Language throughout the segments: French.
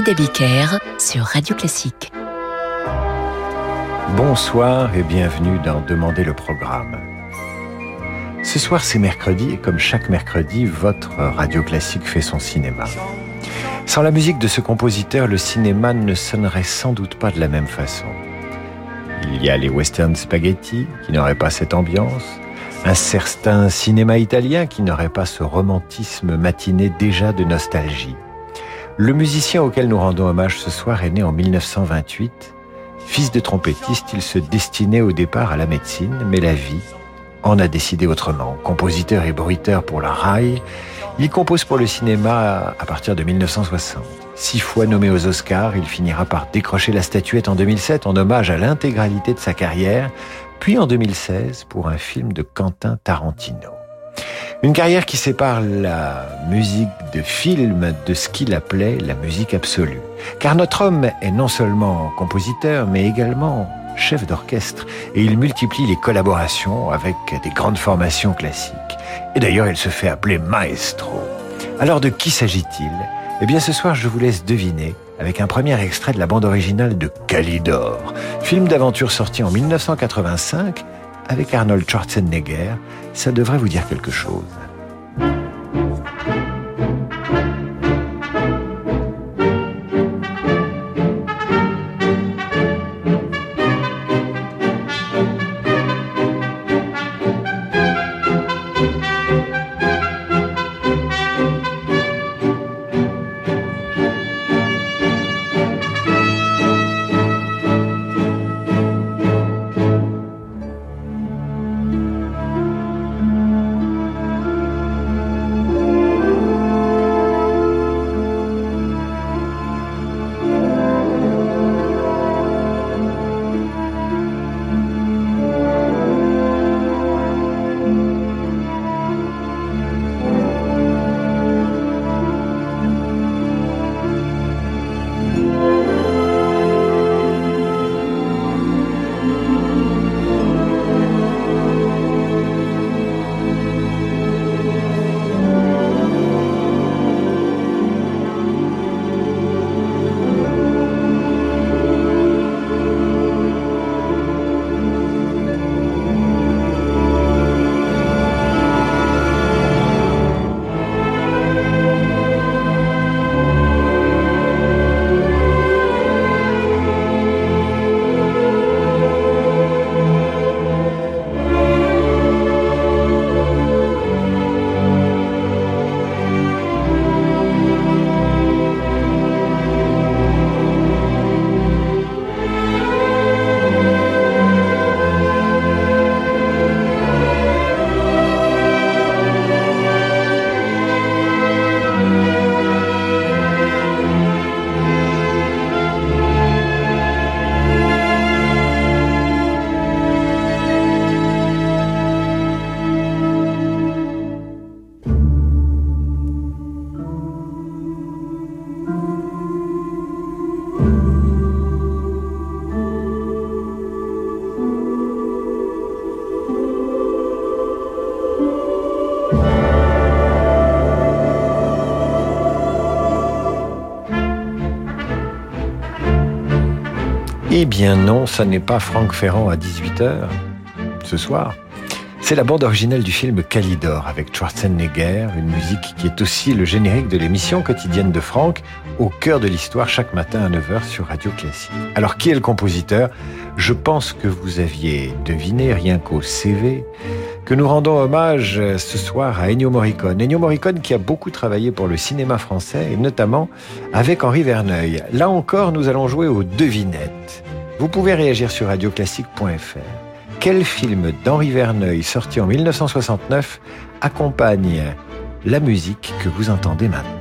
David Abiker sur Radio Classique. Bonsoir et bienvenue dans Demander le programme. Ce soir c'est mercredi et comme chaque mercredi, votre Radio Classique fait son cinéma. Sans la musique de ce compositeur, le cinéma ne sonnerait sans doute pas de la même façon. Il y a les western spaghetti qui n'auraient pas cette ambiance, un certain cinéma italien qui n'aurait pas ce romantisme matiné déjà de nostalgie. Le musicien auquel nous rendons hommage ce soir est né en 1928. Fils de trompettiste, il se destinait au départ à la médecine, mais la vie en a décidé autrement. Compositeur et bruiteur pour la RAI, il compose pour le cinéma à partir de 1960. Six fois nommé aux Oscars, il finira par décrocher la statuette en 2007 en hommage à l'intégralité de sa carrière, puis en 2016 pour un film de Quentin Tarantino. Une carrière qui sépare la musique de film de ce qu'il appelait la musique absolue. Car notre homme est non seulement compositeur, mais également chef d'orchestre, et il multiplie les collaborations avec des grandes formations classiques. Et d'ailleurs, il se fait appeler maestro. Alors de qui s'agit-il? Eh bien ce soir, je vous laisse deviner avec un premier extrait de la bande originale de Calidor, film d'aventure sorti en 1985 avec Arnold Schwarzenegger. Ça devrait vous dire quelque chose. Bien non, ça n'est pas Franck Ferrand à 18h ce soir. C'est la bande originale du film Calidor avec Schwarzenegger, une musique qui est aussi le générique de l'émission quotidienne de Franck, au cœur de l'histoire chaque matin à 9h sur Radio Classique. Alors qui est le compositeur? Je pense que vous aviez deviné rien qu'au CV que nous rendons hommage ce soir à Ennio Morricone. Ennio Morricone qui a beaucoup travaillé pour le cinéma français et notamment avec Henri Verneuil. Là encore, nous allons jouer aux devinettes. Vous pouvez réagir sur radioclassique.fr. Quel film d'Henri Verneuil sorti en 1969 accompagne la musique que vous entendez maintenant?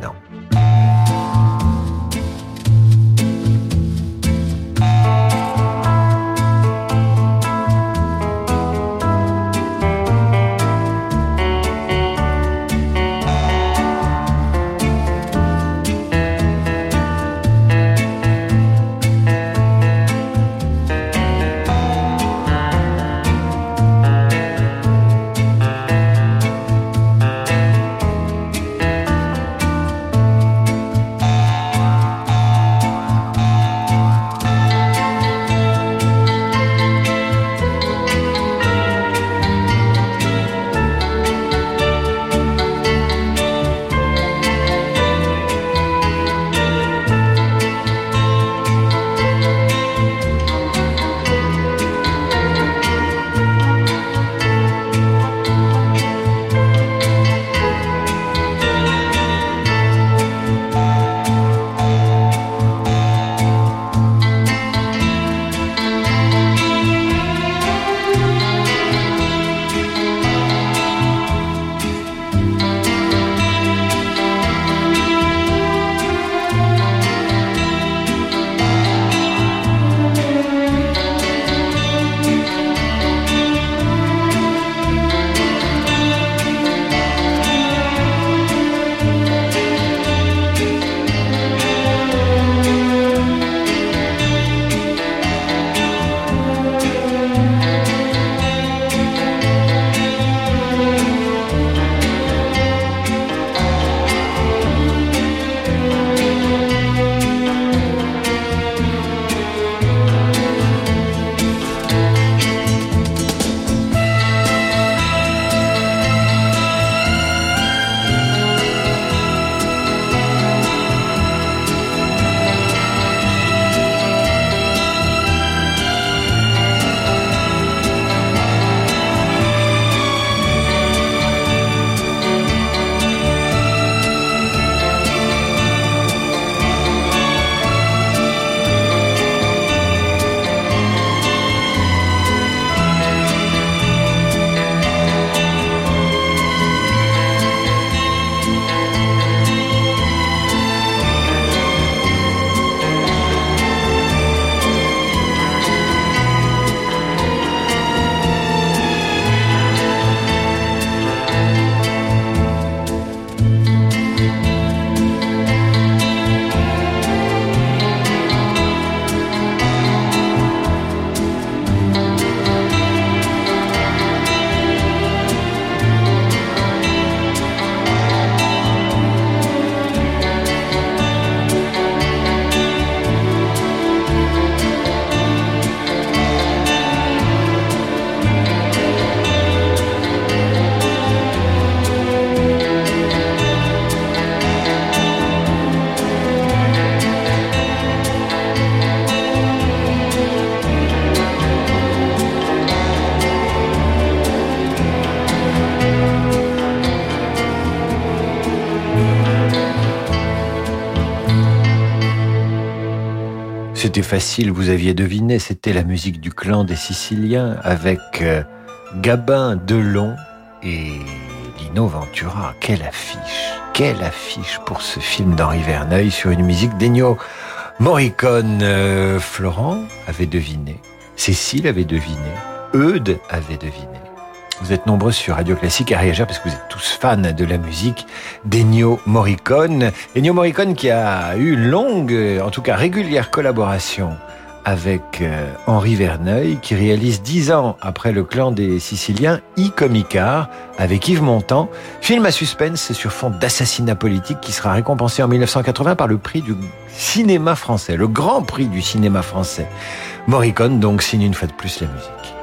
C'était facile, vous aviez deviné, c'était la musique du clan des Siciliens avec euh, Gabin, Delon et Lino Ventura. Quelle affiche, quelle affiche pour ce film d'Henri Verneuil sur une musique d'Ennio Morricone. Euh, Florent avait deviné, Cécile avait deviné, Eudes avait deviné. Vous êtes nombreux sur Radio Classique à réagir parce que vous êtes tous fans de la musique d'Ennio Morricone. Ennio Morricone qui a eu longue, en tout cas régulière collaboration avec euh, Henri Verneuil, qui réalise dix ans après le clan des Siciliens, I Comicar, avec Yves Montand, film à suspense sur fond d'assassinat politique qui sera récompensé en 1980 par le prix du cinéma français, le grand prix du cinéma français. Morricone donc signe une fois de plus la musique.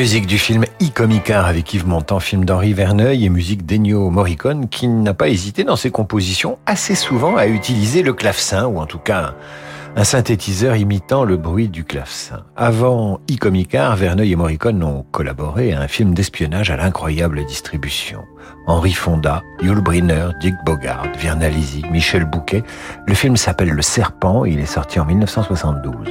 Musique du film Icomicar avec Yves Montand, film d'Henri Verneuil et musique d'Ennio Morricone qui n'a pas hésité dans ses compositions assez souvent à utiliser le clavecin ou en tout cas un synthétiseur imitant le bruit du clavecin. Avant Icomicar, Verneuil et Morricone ont collaboré à un film d'espionnage à l'incroyable distribution. Henri Fonda, Yul Brynner, Dick Bogart, Virna Lisi, Michel Bouquet. Le film s'appelle Le Serpent et il est sorti en 1972.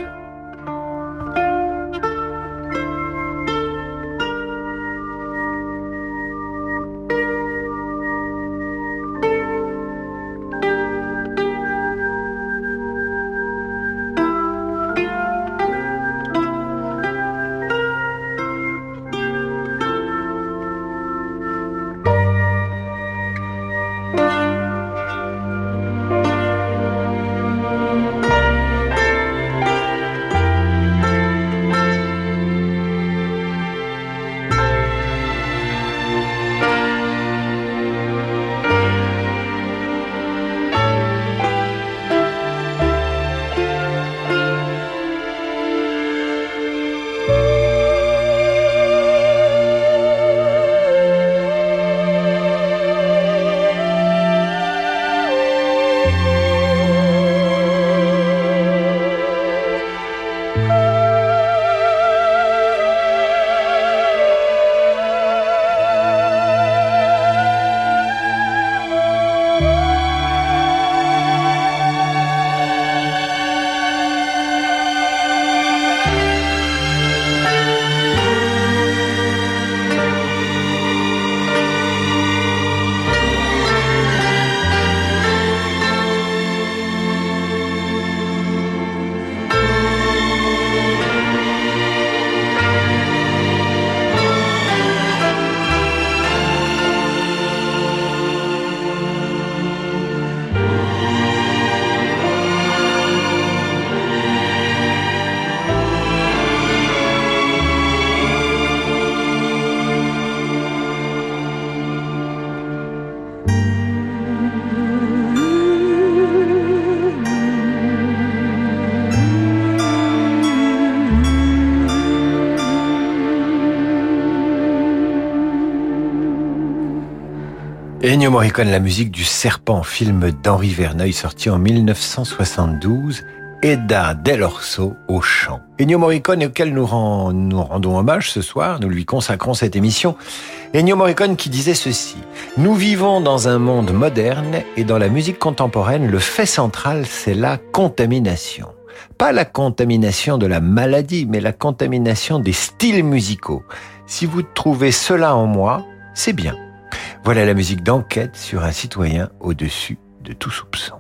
Ennio Morricone, la musique du Serpent, film d'Henri Verneuil sorti en 1972. Eda Del Orso au chant. Ennio Morricone auquel nous, nous rendons hommage ce soir, nous lui consacrons cette émission. Ennio Morricone qui disait ceci. Nous vivons dans un monde moderne et dans la musique contemporaine, le fait central, c'est la contamination. Pas la contamination de la maladie, mais la contamination des styles musicaux. Si vous trouvez cela en moi, c'est bien. Voilà la musique d'enquête sur un citoyen au-dessus de tout soupçon.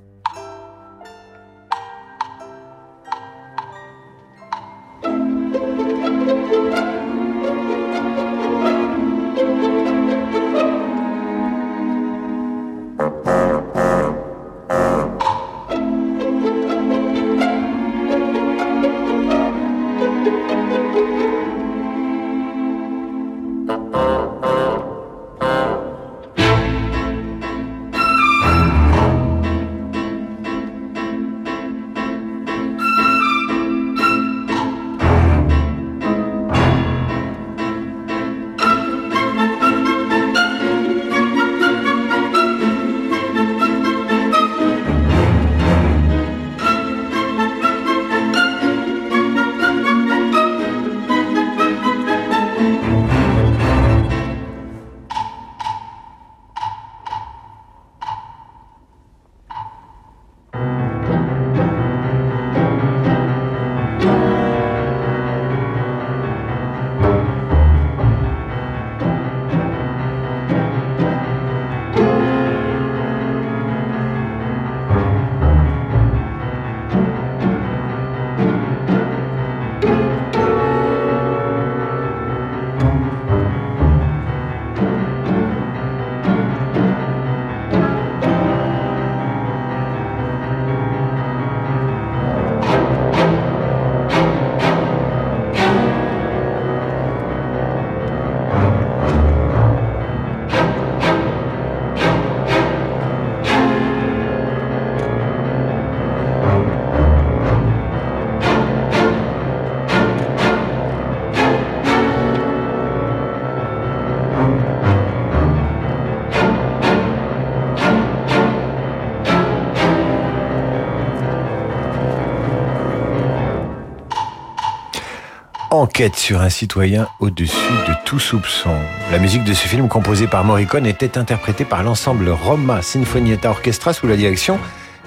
Enquête sur un citoyen au-dessus de tout soupçon. La musique de ce film composé par Morricone était interprétée par l'ensemble Roma Sinfonietta Orchestra sous la direction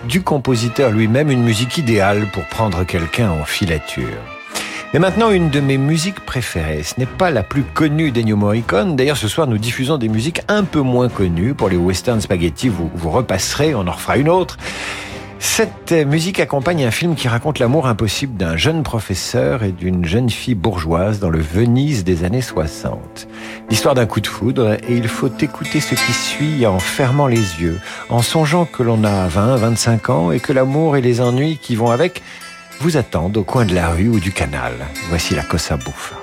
du compositeur lui-même, une musique idéale pour prendre quelqu'un en filature. Mais maintenant, une de mes musiques préférées. Ce n'est pas la plus connue d'Ennio Morricone. D'ailleurs, ce soir, nous diffusons des musiques un peu moins connues. Pour les western spaghetti, vous, vous repasserez, on en refera une autre. Cette musique accompagne un film qui raconte l'amour impossible d'un jeune professeur et d'une jeune fille bourgeoise dans le Venise des années 60. L'histoire d'un coup de foudre et il faut écouter ce qui suit en fermant les yeux, en songeant que l'on a 20, 25 ans et que l'amour et les ennuis qui vont avec vous attendent au coin de la rue ou du canal. Voici la Cosa Bouffa.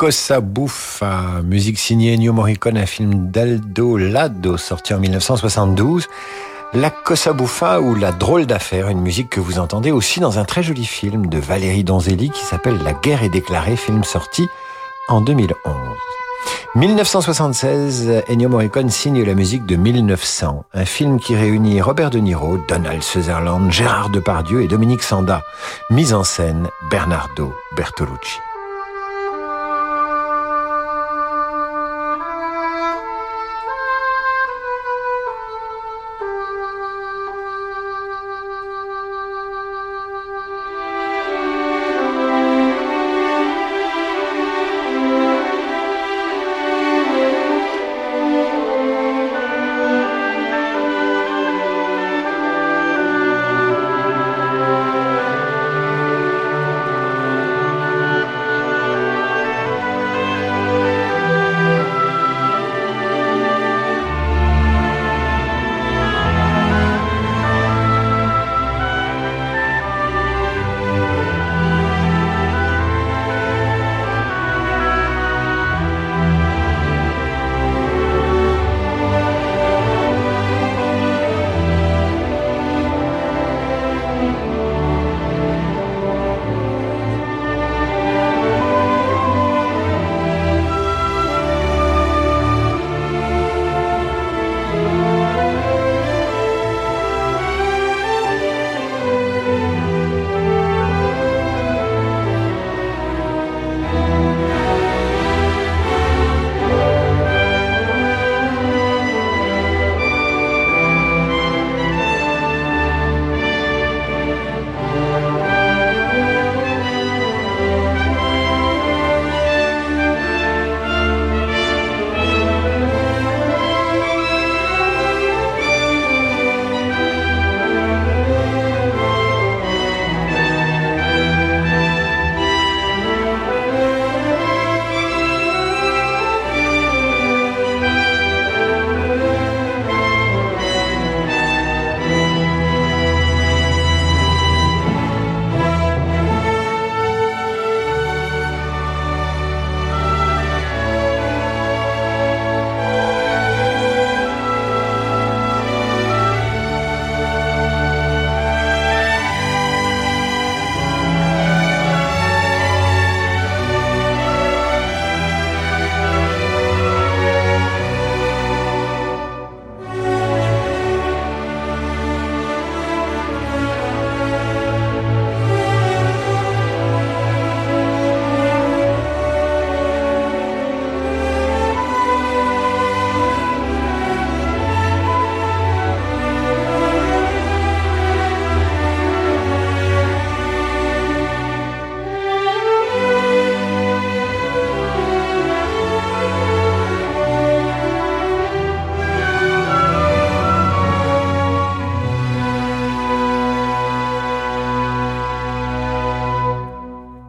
Cosa Buffa, musique signée Ennio Morricone, un film d'Aldo Lado sorti en 1972. La Cosa Buffa ou La drôle d'affaire, une musique que vous entendez aussi dans un très joli film de Valérie Donzelli qui s'appelle La guerre est déclarée, film sorti en 2011. 1976, Ennio Morricone signe la musique de 1900, un film qui réunit Robert De Niro, Donald Sutherland, Gérard Depardieu et Dominique Sanda. Mise en scène, Bernardo Bertolucci.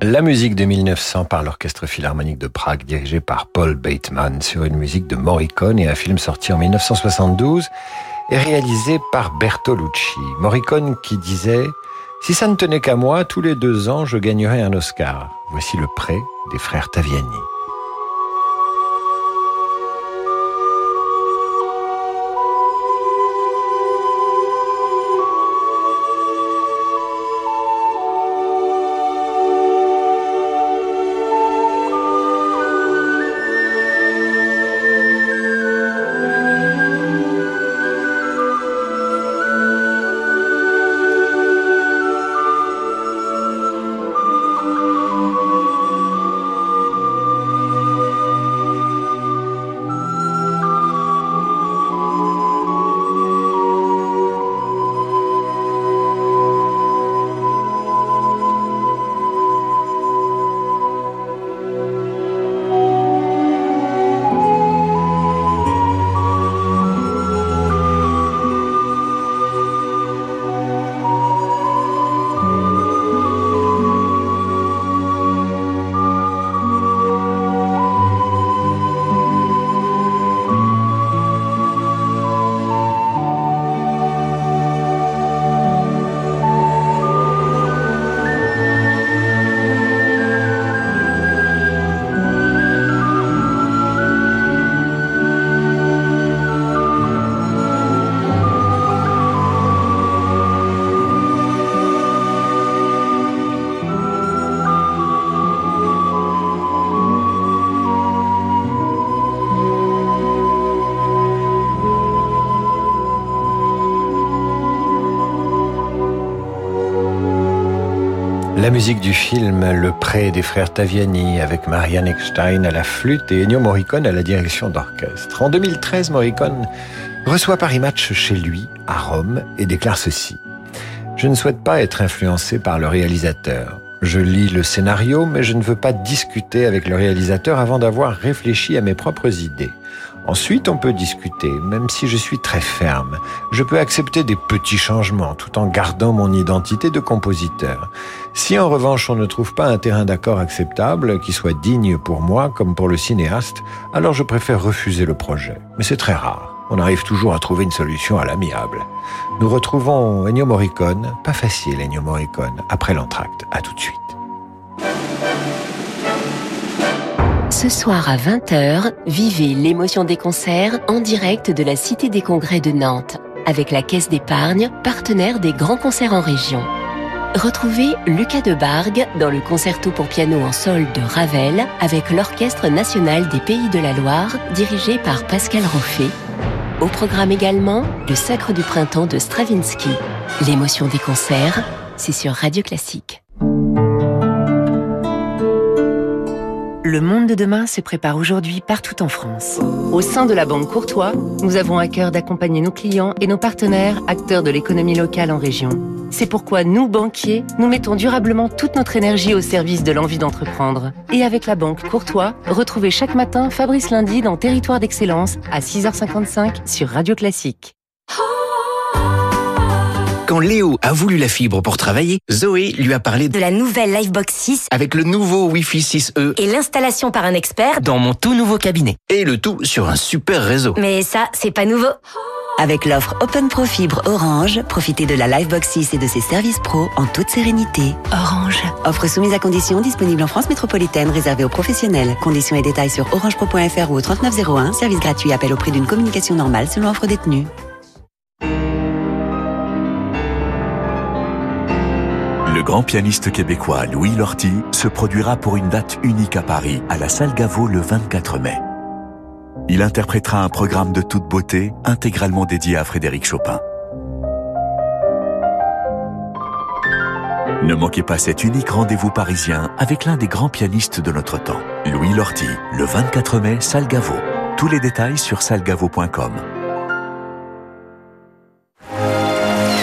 La musique de 1900 par l'Orchestre Philharmonique de Prague dirigé par Paul Bateman sur une musique de Morricone et un film sorti en 1972 et réalisé par Bertolucci. Morricone qui disait Si ça ne tenait qu'à moi, tous les deux ans, je gagnerais un Oscar. Voici le prêt des frères Taviani. La musique du film Le Pré des frères Taviani avec Marianne Eckstein à la flûte et Ennio Morricone à la direction d'orchestre. En 2013, Morricone reçoit Paris Match chez lui, à Rome, et déclare ceci. Je ne souhaite pas être influencé par le réalisateur. Je lis le scénario, mais je ne veux pas discuter avec le réalisateur avant d'avoir réfléchi à mes propres idées. Ensuite, on peut discuter, même si je suis très ferme. Je peux accepter des petits changements tout en gardant mon identité de compositeur. Si en revanche on ne trouve pas un terrain d'accord acceptable qui soit digne pour moi comme pour le cinéaste, alors je préfère refuser le projet. Mais c'est très rare. On arrive toujours à trouver une solution à l'amiable. Nous retrouvons Ennio Morricone, pas facile Ennio Morricone, après l'entracte. À tout de suite. Ce soir à 20h, vivez l'émotion des concerts en direct de la Cité des Congrès de Nantes avec la Caisse d'épargne, partenaire des grands concerts en région. Retrouvez Lucas de Bargue dans le concerto pour piano en sol de Ravel avec l'Orchestre national des Pays de la Loire dirigé par Pascal Roffet. Au programme également, le Sacre du printemps de Stravinsky. L'émotion des concerts, c'est sur Radio Classique. Le monde de demain se prépare aujourd'hui partout en France. Au sein de la Banque Courtois, nous avons à cœur d'accompagner nos clients et nos partenaires, acteurs de l'économie locale en région. C'est pourquoi nous, banquiers, nous mettons durablement toute notre énergie au service de l'envie d'entreprendre. Et avec la Banque Courtois, retrouvez chaque matin Fabrice Lundi dans Territoire d'Excellence à 6h55 sur Radio Classique. Quand Léo a voulu la fibre pour travailler, Zoé lui a parlé de la nouvelle Livebox 6 avec le nouveau Wi-Fi 6E et l'installation par un expert dans mon tout nouveau cabinet. Et le tout sur un super réseau. Mais ça, c'est pas nouveau. Avec l'offre Open Pro Fibre Orange, profitez de la Livebox 6 et de ses services pro en toute sérénité. Orange. Offre soumise à conditions disponible en France métropolitaine réservée aux professionnels. Conditions et détails sur orangepro.fr ou au 3901. Service gratuit. Appel au prix d'une communication normale selon offre détenue. Le grand pianiste québécois Louis Lorty se produira pour une date unique à Paris, à la salle Gaveau le 24 mai. Il interprétera un programme de toute beauté intégralement dédié à Frédéric Chopin. Ne manquez pas cet unique rendez-vous parisien avec l'un des grands pianistes de notre temps, Louis Lorty, le 24 mai, salle Gaveau. Tous les détails sur salgavo.com.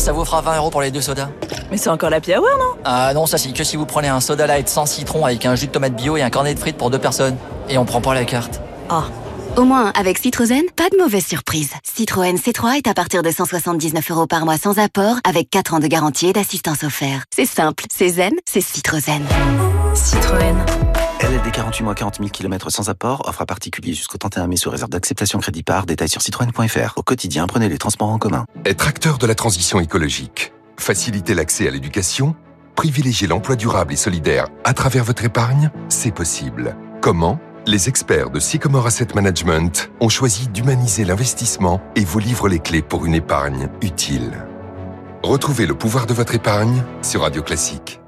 Alors ça vous fera 20 euros pour les deux sodas Mais c'est encore la Hour, non? Ah non, ça c'est que si vous prenez un soda light sans citron avec un jus de tomate bio et un cornet de frites pour deux personnes. Et on prend pas la carte. Oh. Au moins, avec Citroën, pas de mauvaise surprise. Citroën C3 est à partir de 179 euros par mois sans apport, avec 4 ans de garantie et d'assistance offerte. C'est simple, c'est zen, c'est Citroën. Citroën. LLD 48 mois 40 000 km sans apport, offre à particulier jusqu'au 31 mai sous réserve d'acceptation crédit par, détail sur citroën.fr. Au quotidien, prenez les transports en commun. Être acteur de la transition écologique, faciliter l'accès à l'éducation, privilégier l'emploi durable et solidaire à travers votre épargne, c'est possible. Comment? Les experts de Sycomore Asset Management ont choisi d'humaniser l'investissement et vous livrent les clés pour une épargne utile. Retrouvez le pouvoir de votre épargne sur Radio Classique.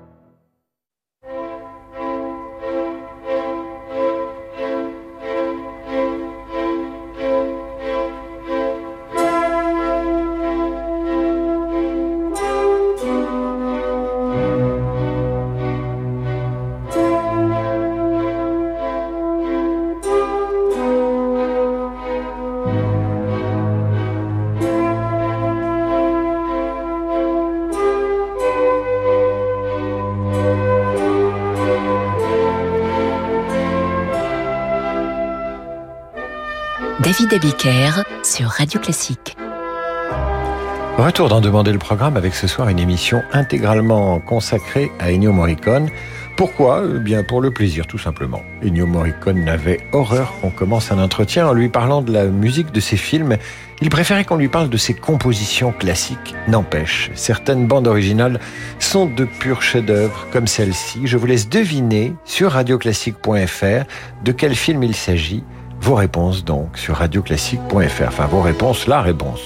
David sur Radio Classique. Retour d'en demander le programme avec ce soir une émission intégralement consacrée à Ennio Morricone. Pourquoi? Eh bien pour le plaisir tout simplement. Ennio Morricone n'avait horreur qu'on commence un entretien en lui parlant de la musique de ses films. Il préférait qu'on lui parle de ses compositions classiques. N'empêche, certaines bandes originales sont de purs chefs-d'œuvre comme celle-ci. Je vous laisse deviner sur radioclassique.fr de quel film il s'agit. Vos réponses donc sur radioclassique.fr. Enfin vos réponses, la réponse.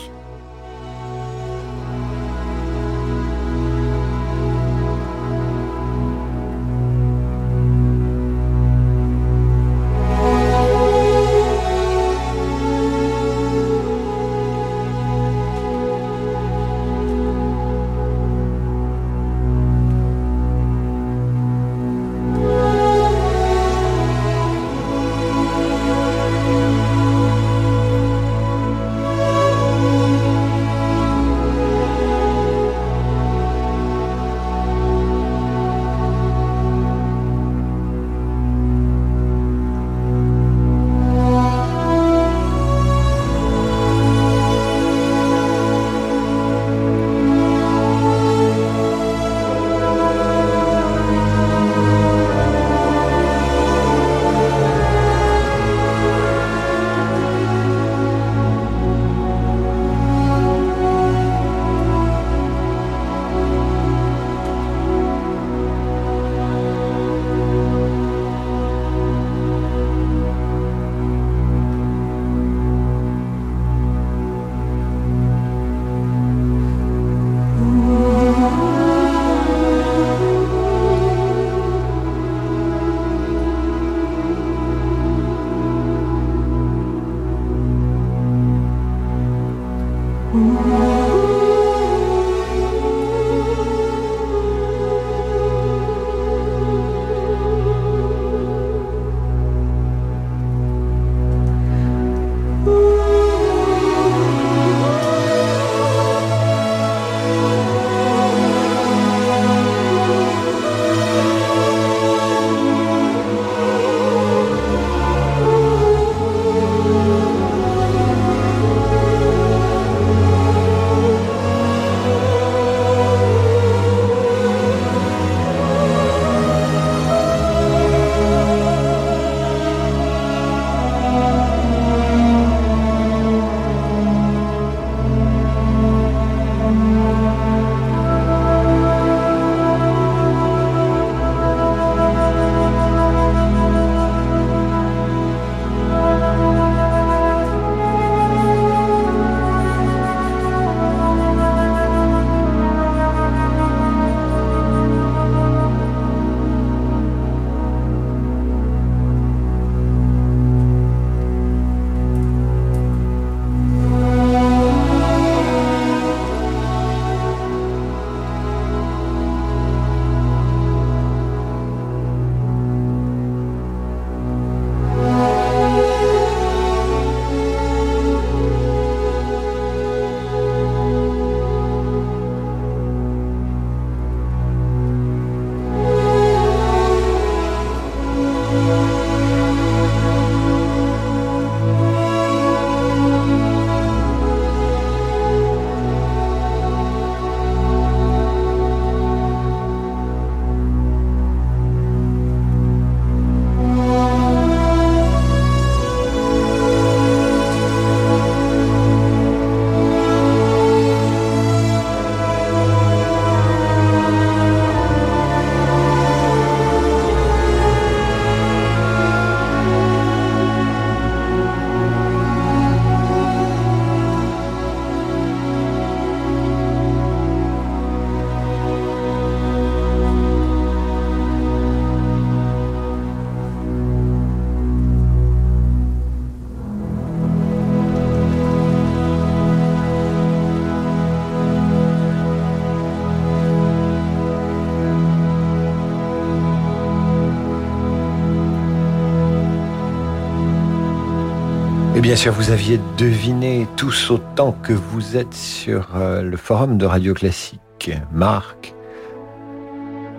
Bien sûr, vous aviez deviné tous autant que vous êtes sur euh, le forum de Radio Classique. Marc.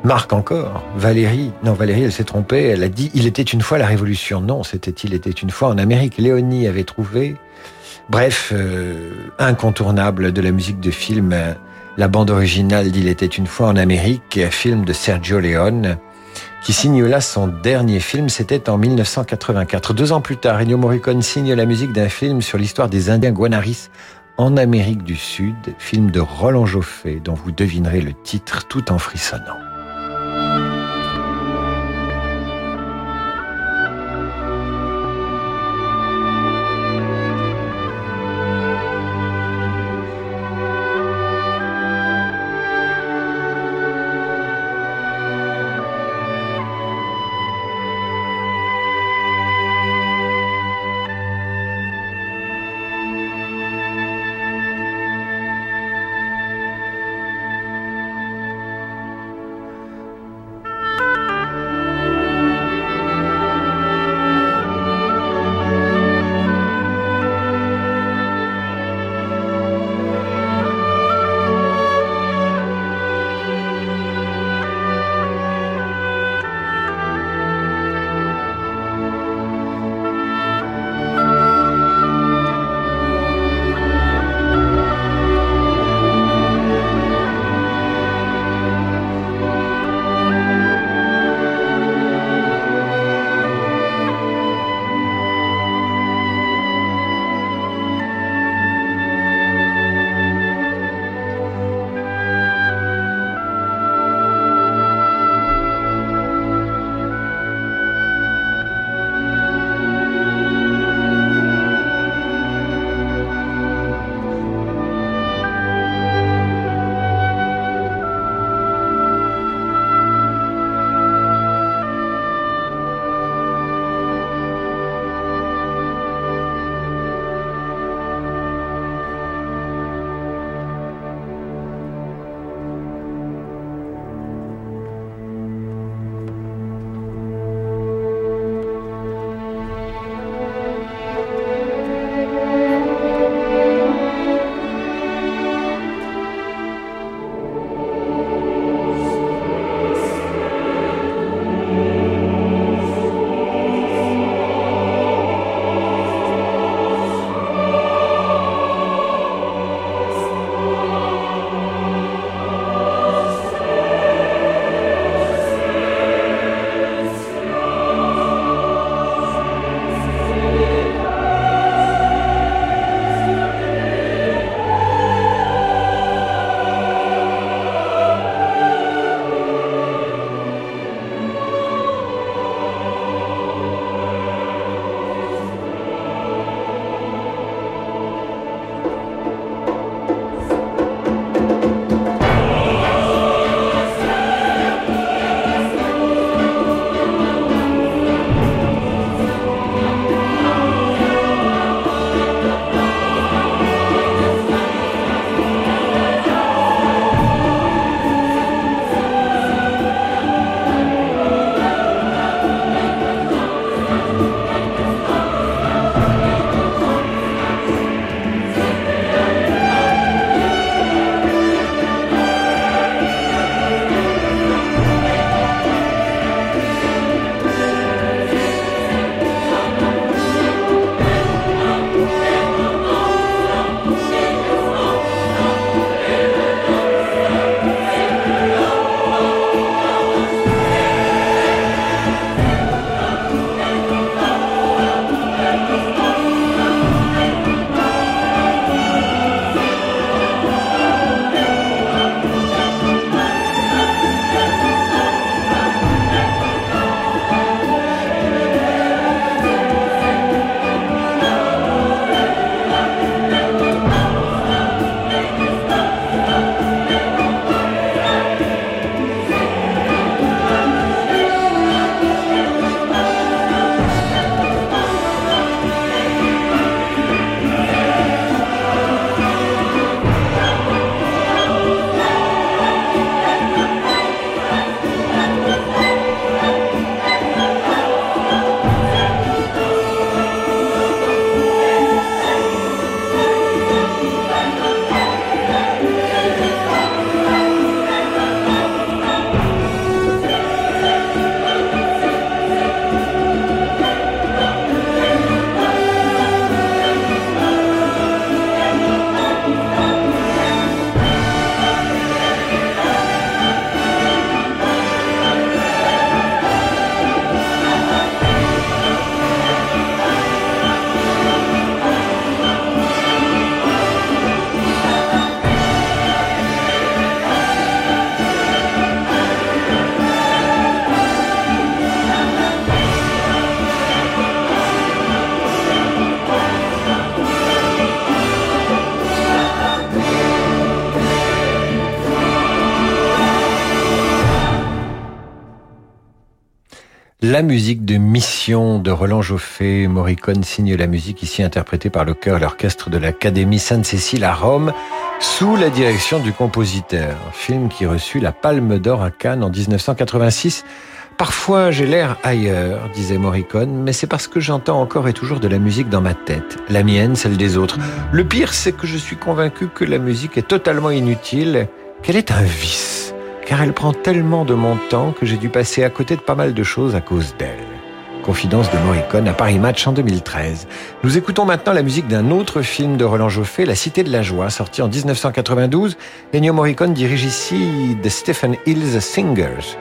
Marc encore. Valérie. Non, Valérie, elle s'est trompée. Elle a dit Il était une fois la Révolution. Non, c'était Il était une fois en Amérique. Léonie avait trouvé. Bref, euh, incontournable de la musique de film. La bande originale d'Il était une fois en Amérique, film de Sergio Leone. Qui signe là son dernier film, c'était en 1984. Deux ans plus tard, Ennio Morricone signe la musique d'un film sur l'histoire des Indiens Guanaris en Amérique du Sud, film de Roland Joffé, dont vous devinerez le titre tout en frissonnant. La musique de Mission de Roland Joffé. Morricone signe la musique ici interprétée par le chœur et l'orchestre de l'Académie Sainte-Cécile à Rome sous la direction du compositeur. Film qui reçut la Palme d'Or à Cannes en 1986. Parfois j'ai l'air ailleurs, disait Morricone, mais c'est parce que j'entends encore et toujours de la musique dans ma tête. La mienne, celle des autres. Le pire, c'est que je suis convaincu que la musique est totalement inutile, qu'elle est un vice car elle prend tellement de mon temps que j'ai dû passer à côté de pas mal de choses à cause d'elle. Confidence de Morricone à Paris Match en 2013. Nous écoutons maintenant la musique d'un autre film de Roland Joffé, La Cité de la Joie, sorti en 1992. Ennio Morricone dirige ici The Stephen Hills Singers.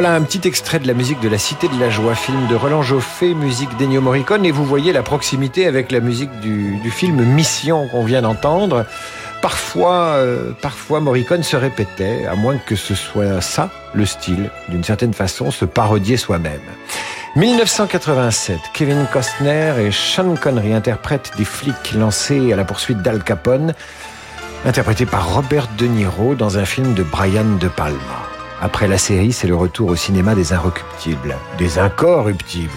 Voilà un petit extrait de la musique de La Cité de la Joie, film de Roland Joffé, musique d'Ennio Morricone, et vous voyez la proximité avec la musique du, film Mission qu'on vient d'entendre. Parfois, euh, parfois Morricone se répétait, à moins que ce soit ça le style, d'une certaine façon, se parodier soi-même. 1987, Kevin Costner et Sean Connery interprètent des flics lancés à la poursuite d'Al Capone, interprétés par Robert De Niro dans un film de Brian De Palma. Après la série, c'est le retour au cinéma des inrecuptibles, des incorruptibles.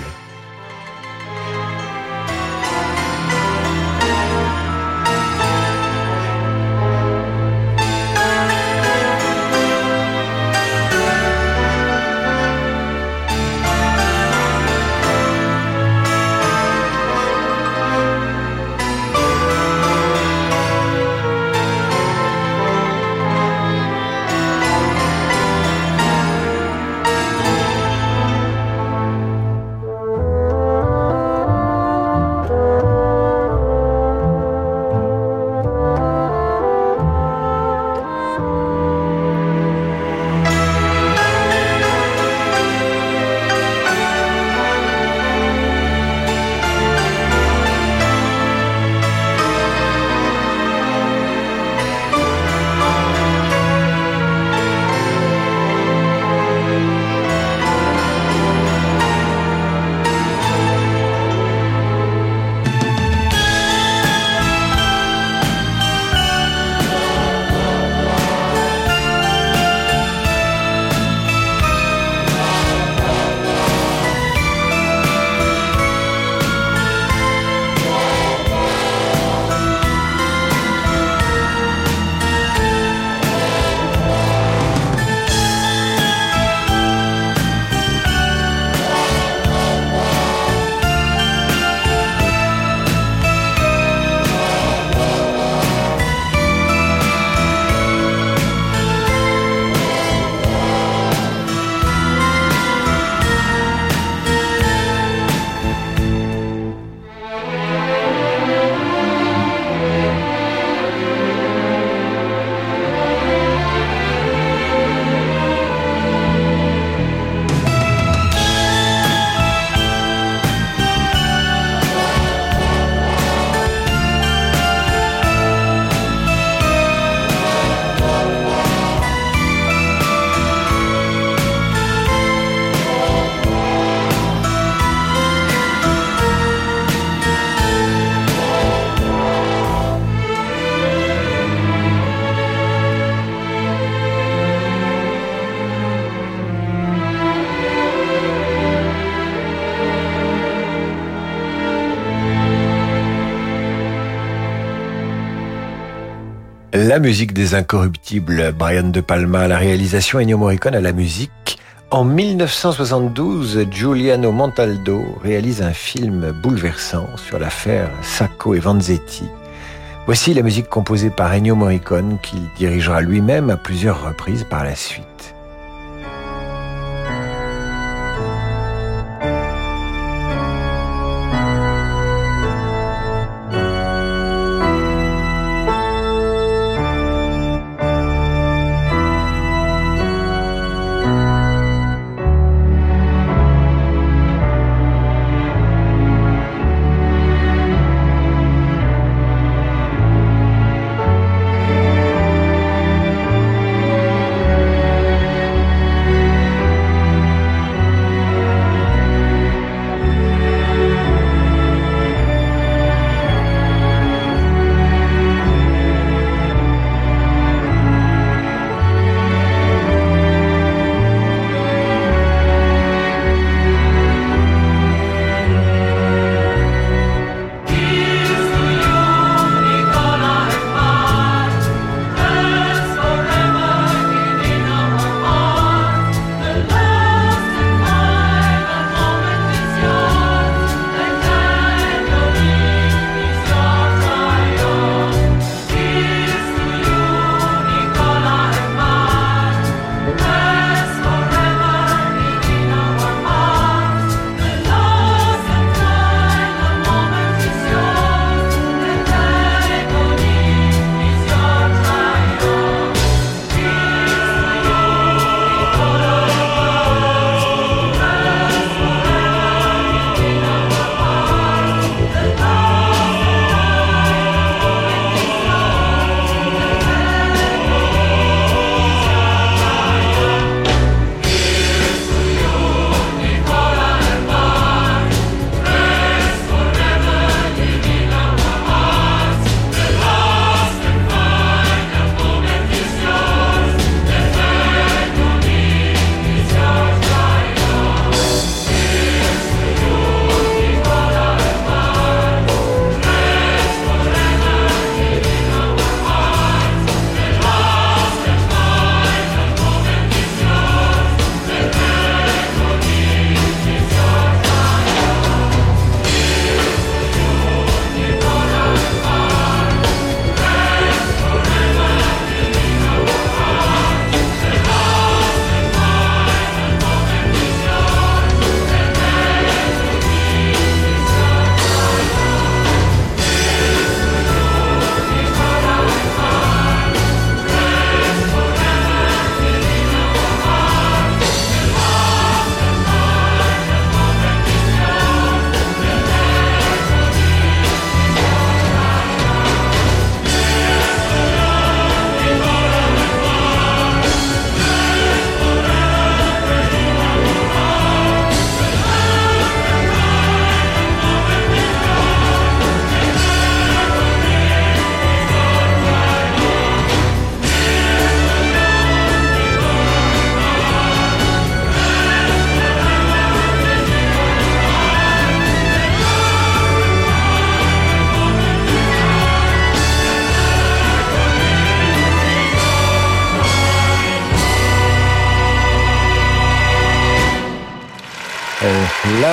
Musique des incorruptibles, Brian De Palma à la réalisation, Ennio Morricone à la musique. En 1972, Giuliano Montaldo réalise un film bouleversant sur l'affaire Sacco et Vanzetti. Voici la musique composée par Ennio Morricone qu'il dirigera lui-même à plusieurs reprises par la suite.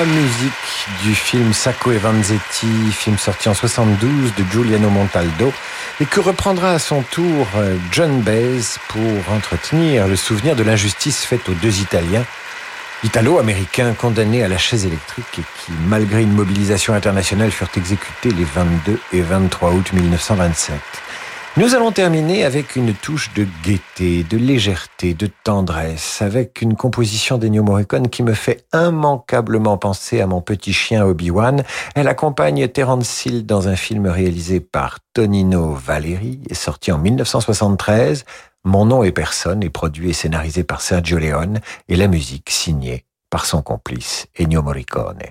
Musique du film Sacco et Vanzetti, film sorti en 72 de Giuliano Montaldo, et que reprendra à son tour euh, John Baez pour entretenir le souvenir de l'injustice faite aux deux Italiens, italo-américains condamnés à la chaise électrique et qui, malgré une mobilisation internationale, furent exécutés les 22 et 23 août 1927. Nous allons terminer avec une touche de gaieté, de légèreté, de tendresse, avec une composition d'Ennio Morricone qui me fait immanquablement penser à mon petit chien Obi-Wan. Elle accompagne Terence Hill dans un film réalisé par Tonino Valeri et sorti en 1973. Mon nom est personne est produit et scénarisé par Sergio Leone et la musique signée par son complice Ennio Morricone.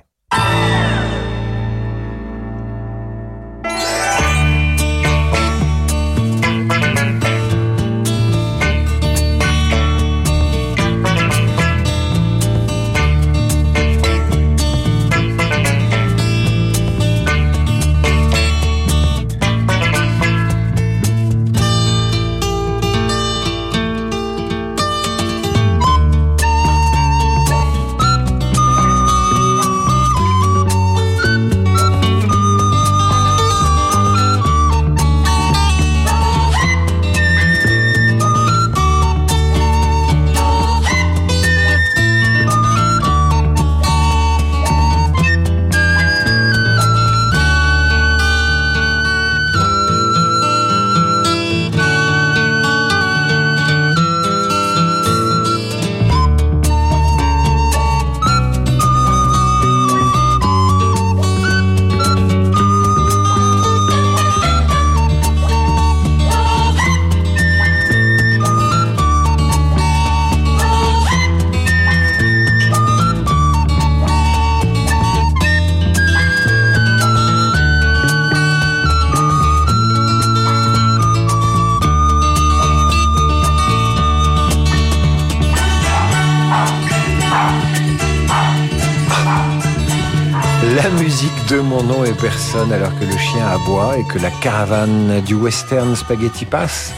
La musique de Mon nom et personne alors que le chien aboie et que la caravane du western spaghetti passe.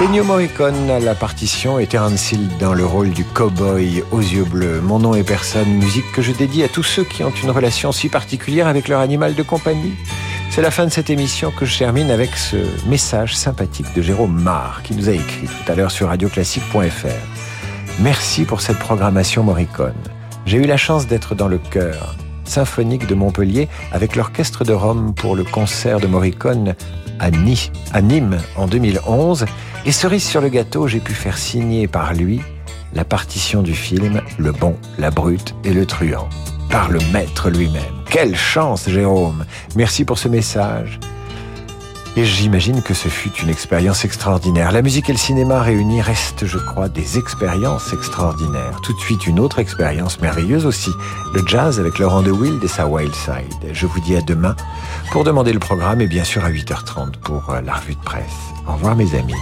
Ennio Morricone à la partition et Terence Hill dans le rôle du cow-boy aux yeux bleus. Mon nom est personne, musique que je dédie à tous ceux qui ont une relation si particulière avec leur animal de compagnie. C'est la fin de cette émission que je termine avec ce message sympathique de Jérôme Marr qui nous a écrit tout à l'heure sur radioclassique.fr. Merci pour cette programmation Morricone. J'ai eu la chance d'être dans le chœur symphonique de Montpellier avec l'orchestre de Rome pour le concert de Morricone à, Nîmes en 2011. Et cerise sur le gâteau, j'ai pu faire signer par lui la partition du film Le bon, la brute et le truand, par le maître lui-même. Quelle chance, Jérôme Merci pour ce message. Et j'imagine que ce fut une expérience extraordinaire. La musique et le cinéma réunis restent, je crois, des expériences extraordinaires. Tout de suite, une autre expérience merveilleuse aussi. Le jazz avec Laurent de Wild et sa Wild Side. Je vous dis à demain pour demander le programme et bien sûr à 8h30 pour euh, la revue de presse. Au revoir mes amis.